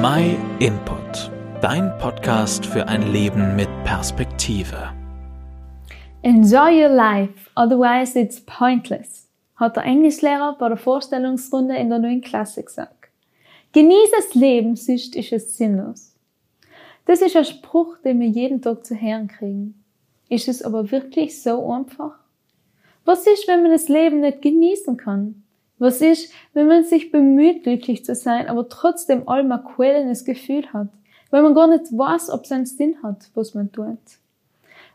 My Input, dein Podcast für ein Leben mit Perspektive. Enjoy your life, otherwise it's pointless, hat der Englischlehrer bei der Vorstellungsrunde in der neuen Klasse gesagt. Genieß das Leben, sonst ist es sinnlos. Das ist ein Spruch, den wir jeden Tag zu hören kriegen. Ist es aber wirklich so einfach? Was ist, wenn man das Leben nicht genießen kann? Was ist, wenn man sich bemüht, glücklich zu sein, aber trotzdem allem quälendes Gefühl hat? Weil man gar nicht weiß, ob es einen Sinn hat, was man tut.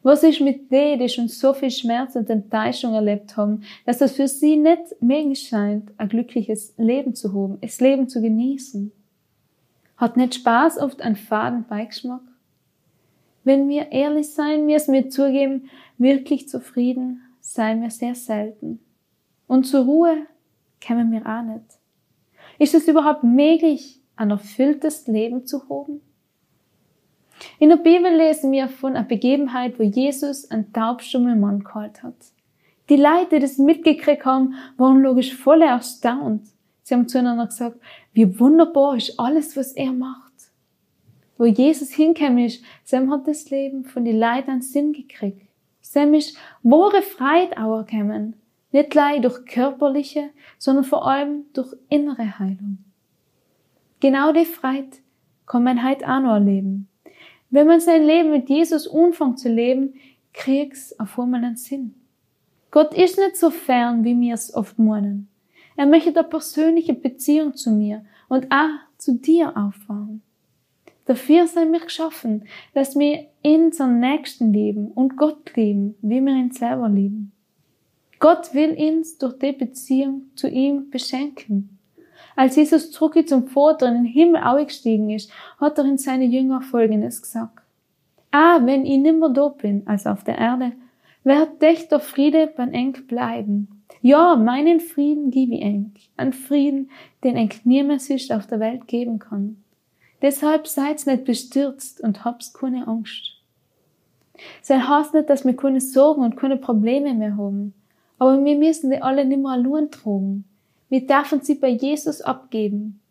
Was ist mit denen, die schon so viel Schmerz und Enttäuschung erlebt haben, dass es für sie nicht möglich scheint, ein glückliches Leben zu haben, das Leben zu genießen? Hat nicht Spaß oft einen faden Beigeschmack? Wenn wir ehrlich sein, wir es mir zugeben, wirklich zufrieden seien wir sehr selten. Und zur Ruhe kämen wir auch nicht. Ist es überhaupt möglich, ein erfülltes Leben zu haben? In der Bibel lesen wir von einer Begebenheit, wo Jesus einen taubstummen Mann geholt hat. Die Leute, die das mitgekriegt haben, waren logisch voll erstaunt. Sie haben zueinander gesagt, wie wunderbar ist alles, was er macht. Wo Jesus hingekommen ist, Sam hat das Leben von den Leuten einen Sinn gekriegt. Sam ist wahre Freude auch gekommen. Nicht gleich durch körperliche, sondern vor allem durch innere Heilung. Genau die Freude kann man heute auch noch erleben. Wenn man sein Leben mit Jesus anfängt zu leben, kriegt's auf einmal einen Sinn. Gott ist nicht so fern, wie wir es oft meinen. Er möchte eine persönliche Beziehung zu mir und auch zu dir aufbauen. Dafür sind wir geschaffen, dass wir unseren Nächsten lieben und Gott lieben, wie wir ihn selber lieben. Gott will uns durch die Beziehung zu ihm beschenken. Als Jesus zurück zum Vater in den Himmel aufgestiegen ist, hat er in seine Jünger Folgendes gesagt. Ah, wenn ich nimmer da bin als auf der Erde, wird echt der Friede beim Enk bleiben. Ja, meinen Frieden gebe ich Enk. Ein Frieden, den Enk niemals ist auf der Welt geben kann. Deshalb seid nicht bestürzt und hab's keine Angst. Sein heißt nicht, dass wir keine Sorgen und keine Probleme mehr haben. Aber wir müssen die alle nicht mehr allein tragen. Wir dürfen sie bei Jesus abgeben.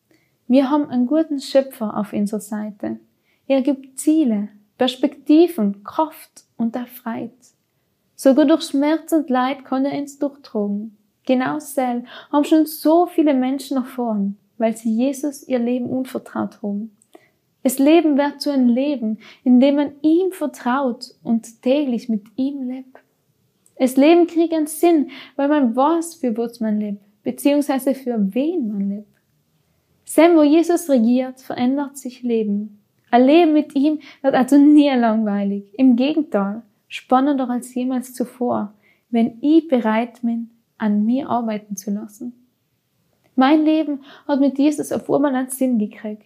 Wir haben einen guten Schöpfer auf unserer Seite. Er gibt Ziele, Perspektiven, Kraft und Freude. Sogar durch Schmerz und Leid kann er uns durchtragen. Genau sel haben schon so viele Menschen erfahren, weil sie Jesus ihr Leben unvertraut haben. Das Leben wird zu einem Leben, in dem man ihm vertraut und täglich mit ihm lebt. Das Leben kriegt einen Sinn, weil man weiß, für was man lebt, beziehungsweise für wen man lebt. Sam, wo Jesus regiert, verändert sich Leben. Ein Leben mit ihm wird also nie langweilig. Im Gegenteil, spannender als jemals zuvor, wenn ich bereit bin, an mir arbeiten zu lassen. Mein Leben hat mit Jesus auf einmal einen Sinn gekriegt.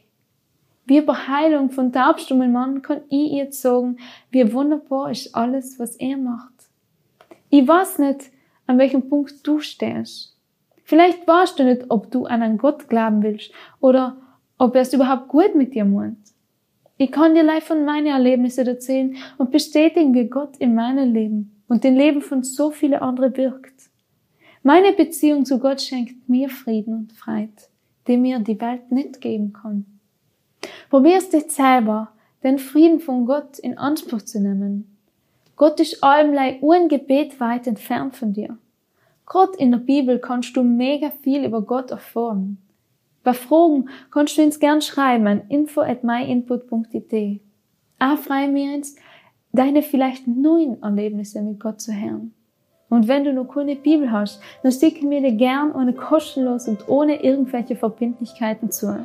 Wie bei Heilung von taubstummen Mann kann ich jetzt sagen, wie wunderbar ist alles, was er macht. Ich weiß nicht, an welchem Punkt du stehst. Vielleicht weißt du nicht, ob du an einen Gott glauben willst oder ob er es überhaupt gut mit dir meint. Ich kann dir live von meinen Erlebnissen erzählen und bestätigen, wie Gott in meinem Leben und dem Leben von so vielen anderen wirkt. Meine Beziehung zu Gott schenkt mir Frieden und Freude, den mir die Welt nicht geben kann. Probier's dich selber, den Frieden von Gott in Anspruch zu nehmen Gott ist allem ein Gebet weit entfernt von dir. Gerade in der Bibel kannst du mega viel über Gott erfahren. Bei Fragen kannst du uns gern schreiben an info at myinput.it. Auch freuen wir uns, deine vielleicht neuen Erlebnisse mit Gott zu hören. Und wenn du noch keine Bibel hast, dann schicken wir dir gern ohne kostenlos und ohne irgendwelche Verbindlichkeiten zu.